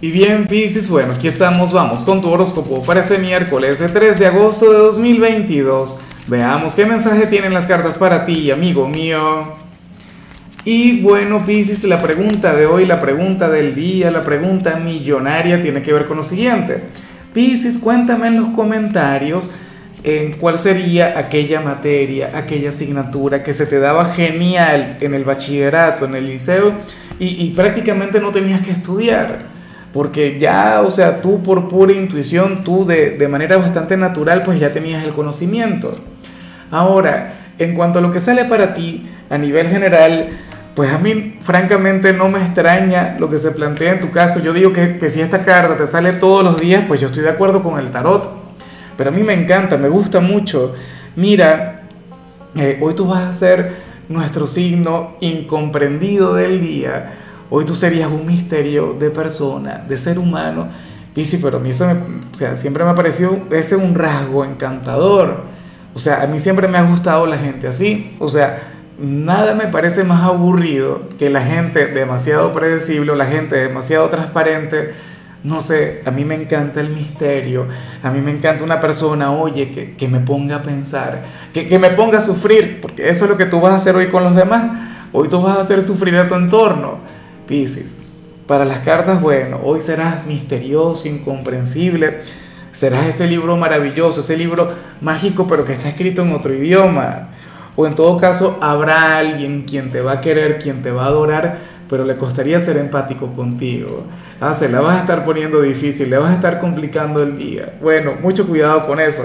Y bien, Pisces, bueno, aquí estamos, vamos con tu horóscopo para este miércoles 3 de agosto de 2022. Veamos qué mensaje tienen las cartas para ti, amigo mío. Y bueno, Pisces, la pregunta de hoy, la pregunta del día, la pregunta millonaria tiene que ver con lo siguiente. Pisces, cuéntame en los comentarios en cuál sería aquella materia, aquella asignatura que se te daba genial en el bachillerato, en el liceo, y prácticamente no tenías que estudiar porque ya, o sea, tú por pura intuición, tú de, de, manera bastante natural, pues ya tenías el conocimiento. Ahora, en cuanto a lo que sale para ti a nivel general, pues a mí francamente no me extraña lo que se plantea en tu caso. Yo digo que, que si esta carta te sale todos los días, pues yo estoy de acuerdo con el tarot. Pero a mí me encanta, me gusta mucho. Mira, eh, hoy tú vas a ser nuestro signo incomprendido del día Hoy tú serías un misterio de persona, de ser humano. Y sí, pero a mí eso o sea, siempre me ha parecido ese un rasgo encantador. O sea, a mí siempre me ha gustado la gente así. O sea, nada me parece más aburrido que la gente demasiado predecible, la gente demasiado transparente. No sé, a mí me encanta el misterio, a mí me encanta una persona, oye, que, que me ponga a pensar, que, que me ponga a sufrir, porque eso es lo que tú vas a hacer hoy con los demás. Hoy tú vas a hacer sufrir a tu entorno. Piscis. Para las cartas, bueno, hoy serás misterioso, incomprensible, serás ese libro maravilloso, ese libro mágico, pero que está escrito en otro idioma. O en todo caso, habrá alguien quien te va a querer, quien te va a adorar, pero le costaría ser empático contigo. Ah, se la vas a estar poniendo difícil, le vas a estar complicando el día. Bueno, mucho cuidado con eso.